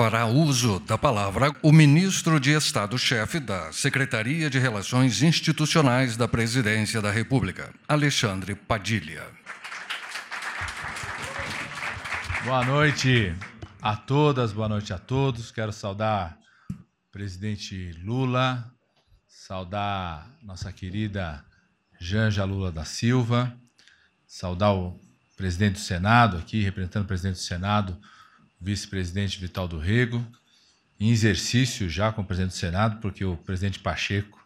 fará uso da palavra o ministro de Estado-chefe da Secretaria de Relações Institucionais da Presidência da República, Alexandre Padilha. Boa noite a todas, boa noite a todos. Quero saudar o presidente Lula, saudar nossa querida Janja Lula da Silva, saudar o presidente do Senado aqui, representando o presidente do Senado, vice-presidente Vital do Rego, em exercício já com o presidente do Senado, porque o presidente Pacheco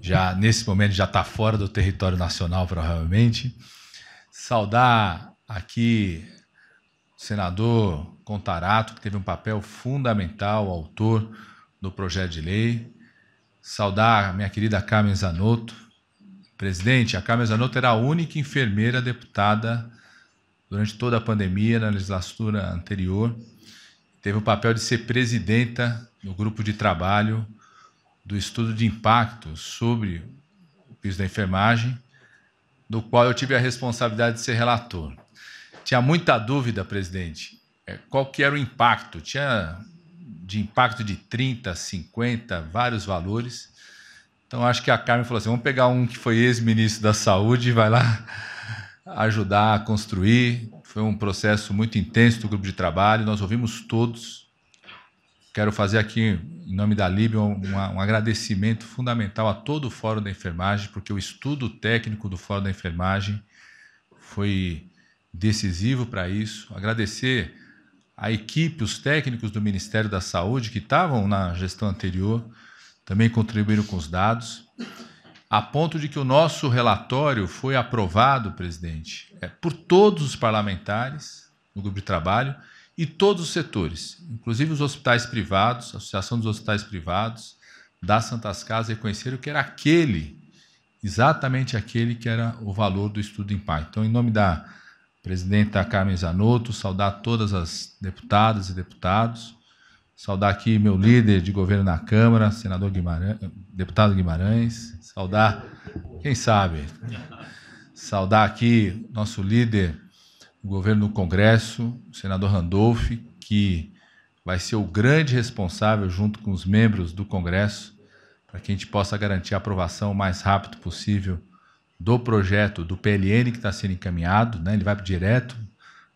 já nesse momento já está fora do território nacional provavelmente. Saudar aqui o senador Contarato, que teve um papel fundamental, autor do projeto de lei. Saudar a minha querida Carmen Zanotto. Presidente, a Carmen Zanotto era a única enfermeira deputada durante toda a pandemia, na legislatura anterior. Teve o papel de ser presidenta do grupo de trabalho do estudo de impacto sobre o piso da enfermagem, do qual eu tive a responsabilidade de ser relator. Tinha muita dúvida, presidente, é, qual que era o impacto. Tinha de impacto de 30, 50, vários valores. Então acho que a Carmen falou assim: vamos pegar um que foi ex-ministro da Saúde e vai lá ajudar a construir. Foi um processo muito intenso do grupo de trabalho, nós ouvimos todos. Quero fazer aqui, em nome da Líbia, um, um agradecimento fundamental a todo o Fórum da Enfermagem, porque o estudo técnico do Fórum da Enfermagem foi decisivo para isso. Agradecer a equipe, os técnicos do Ministério da Saúde que estavam na gestão anterior, também contribuíram com os dados a ponto de que o nosso relatório foi aprovado, presidente, é, por todos os parlamentares no grupo de trabalho e todos os setores, inclusive os hospitais privados, a Associação dos Hospitais Privados, das Santas Casas, reconheceram que era aquele, exatamente aquele que era o valor do estudo de impacto. Então, em nome da presidenta Carmen Zanotto, saudar todas as deputadas e deputados, saudar aqui meu líder de governo na Câmara, senador Guimarães, deputado Guimarães, saudar, quem sabe, saudar aqui nosso líder do governo do Congresso, o senador Randolph, que vai ser o grande responsável, junto com os membros do Congresso, para que a gente possa garantir a aprovação o mais rápido possível do projeto do PLN que está sendo encaminhado, né? ele vai direto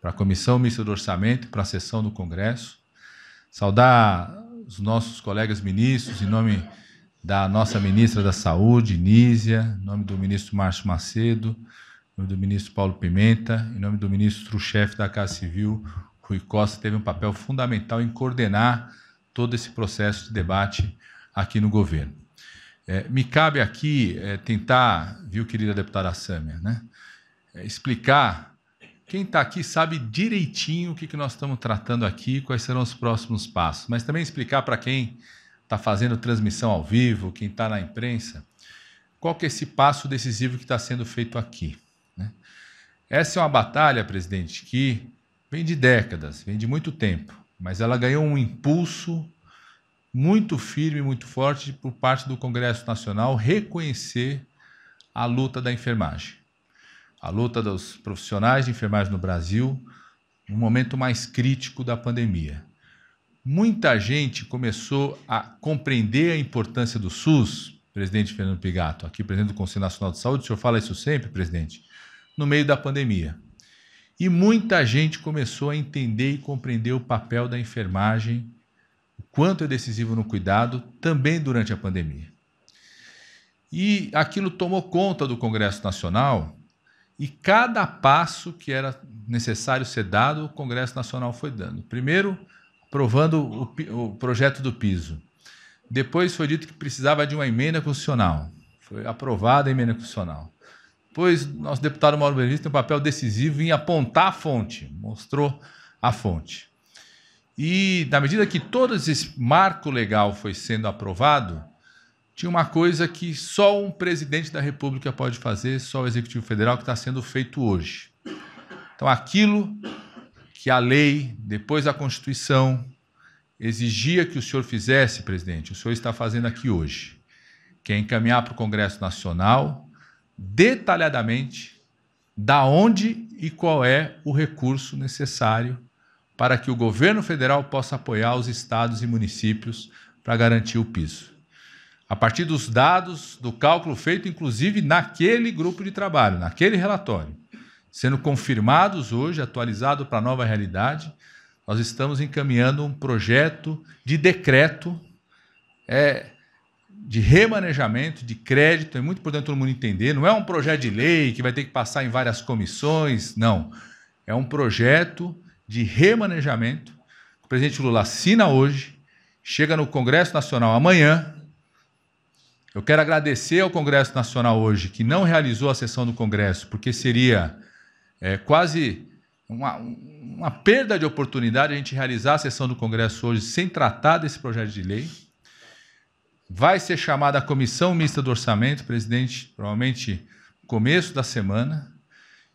para a Comissão Mista do Orçamento para a sessão do Congresso. Saudar os nossos colegas ministros, em nome da nossa ministra da Saúde, Nízia, em nome do ministro Márcio Macedo, em nome do ministro Paulo Pimenta, em nome do ministro-chefe da Casa Civil, Rui Costa, teve um papel fundamental em coordenar todo esse processo de debate aqui no governo. É, me cabe aqui é, tentar, viu, querida deputada Sâmia, né, é, explicar quem está aqui sabe direitinho o que, que nós estamos tratando aqui, quais serão os próximos passos, mas também explicar para quem está fazendo transmissão ao vivo, quem está na imprensa, qual que é esse passo decisivo que está sendo feito aqui. Né? Essa é uma batalha, presidente, que vem de décadas, vem de muito tempo, mas ela ganhou um impulso muito firme, muito forte por parte do Congresso Nacional reconhecer a luta da enfermagem a luta dos profissionais de enfermagem no Brasil no momento mais crítico da pandemia. Muita gente começou a compreender a importância do SUS, presidente Fernando Pigato, aqui presidente do Conselho Nacional de Saúde, o senhor fala isso sempre, presidente, no meio da pandemia. E muita gente começou a entender e compreender o papel da enfermagem, o quanto é decisivo no cuidado, também durante a pandemia. E aquilo tomou conta do Congresso Nacional e cada passo que era necessário ser dado, o Congresso Nacional foi dando. Primeiro, aprovando o, o projeto do piso. Depois foi dito que precisava de uma emenda constitucional. Foi aprovada a emenda constitucional. Depois, nosso deputado Mauro Benedito tem um papel decisivo em apontar a fonte, mostrou a fonte. E, na medida que todo esse marco legal foi sendo aprovado, tinha uma coisa que só um presidente da República pode fazer, só o Executivo Federal, que está sendo feito hoje. Então, aquilo que a lei, depois da Constituição, exigia que o senhor fizesse, presidente, o senhor está fazendo aqui hoje, que é encaminhar para o Congresso Nacional detalhadamente da onde e qual é o recurso necessário para que o governo federal possa apoiar os estados e municípios para garantir o piso. A partir dos dados do cálculo feito, inclusive, naquele grupo de trabalho, naquele relatório, sendo confirmados hoje, atualizado para a nova realidade, nós estamos encaminhando um projeto de decreto é, de remanejamento, de crédito. É muito importante todo mundo entender. Não é um projeto de lei que vai ter que passar em várias comissões. Não. É um projeto de remanejamento. O presidente Lula assina hoje, chega no Congresso Nacional amanhã. Eu quero agradecer ao Congresso Nacional hoje, que não realizou a sessão do Congresso, porque seria é, quase uma, uma perda de oportunidade a gente realizar a sessão do Congresso hoje sem tratar desse projeto de lei. Vai ser chamada a comissão mista do orçamento, presidente, provavelmente começo da semana.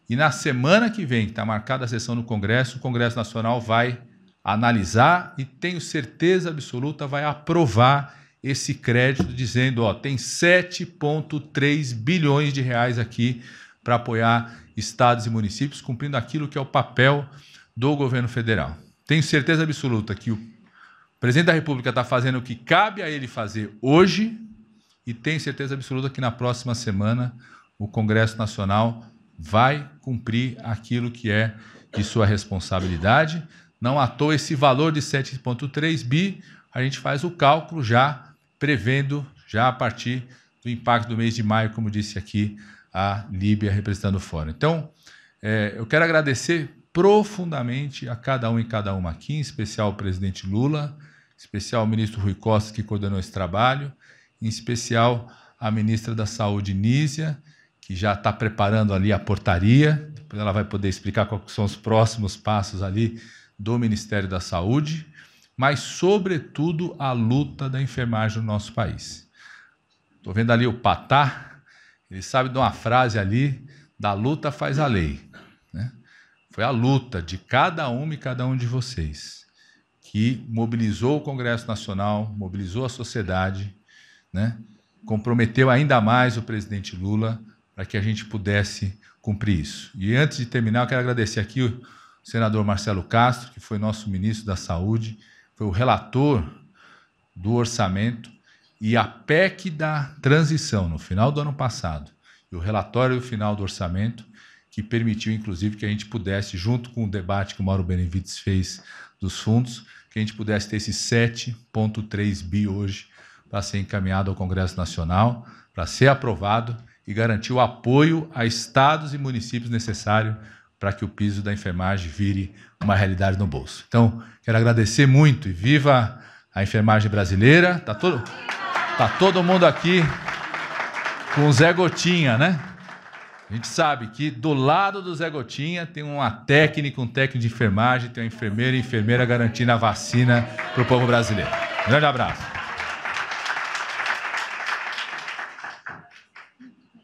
E na semana que vem, que está marcada a sessão no Congresso, o Congresso Nacional vai analisar e tenho certeza absoluta vai aprovar esse crédito dizendo, ó, tem 7.3 bilhões de reais aqui para apoiar estados e municípios, cumprindo aquilo que é o papel do governo federal. Tenho certeza absoluta que o presidente da República está fazendo o que cabe a ele fazer hoje e tenho certeza absoluta que na próxima semana o Congresso Nacional vai cumprir aquilo que é de sua responsabilidade. Não à toa esse valor de 7,3 bi, a gente faz o cálculo já prevendo, já a partir do impacto do mês de maio, como disse aqui a Líbia representando o fórum. Então, é, eu quero agradecer profundamente a cada um e cada uma aqui, em especial o presidente Lula, em especial o ministro Rui Costa, que coordenou esse trabalho, em especial a ministra da Saúde, Nízia, que já está preparando ali a portaria, depois ela vai poder explicar quais são os próximos passos ali do Ministério da Saúde, mas, sobretudo, a luta da enfermagem no nosso país. Estou vendo ali o Patá, ele sabe de uma frase ali: da luta faz a lei. Né? Foi a luta de cada um e cada um de vocês que mobilizou o Congresso Nacional, mobilizou a sociedade, né? comprometeu ainda mais o presidente Lula para que a gente pudesse cumprir isso. E antes de terminar, eu quero agradecer aqui o senador Marcelo Castro, que foi nosso ministro da Saúde, foi o relator do orçamento e a PEC da transição, no final do ano passado, e o relatório final do orçamento, que permitiu, inclusive, que a gente pudesse, junto com o debate que o Mauro Benevides fez dos fundos, que a gente pudesse ter esse 7,3 bi hoje para ser encaminhado ao Congresso Nacional, para ser aprovado e garantir o apoio a estados e municípios necessário para que o piso da enfermagem vire uma realidade no bolso. Então, quero agradecer muito e viva a enfermagem brasileira. Tá todo Tá todo mundo aqui com o Zé Gotinha, né? A gente sabe que do lado do Zé Gotinha tem uma técnica, um técnico de enfermagem, tem uma enfermeira e enfermeira garantindo a vacina para o povo brasileiro. Um grande abraço.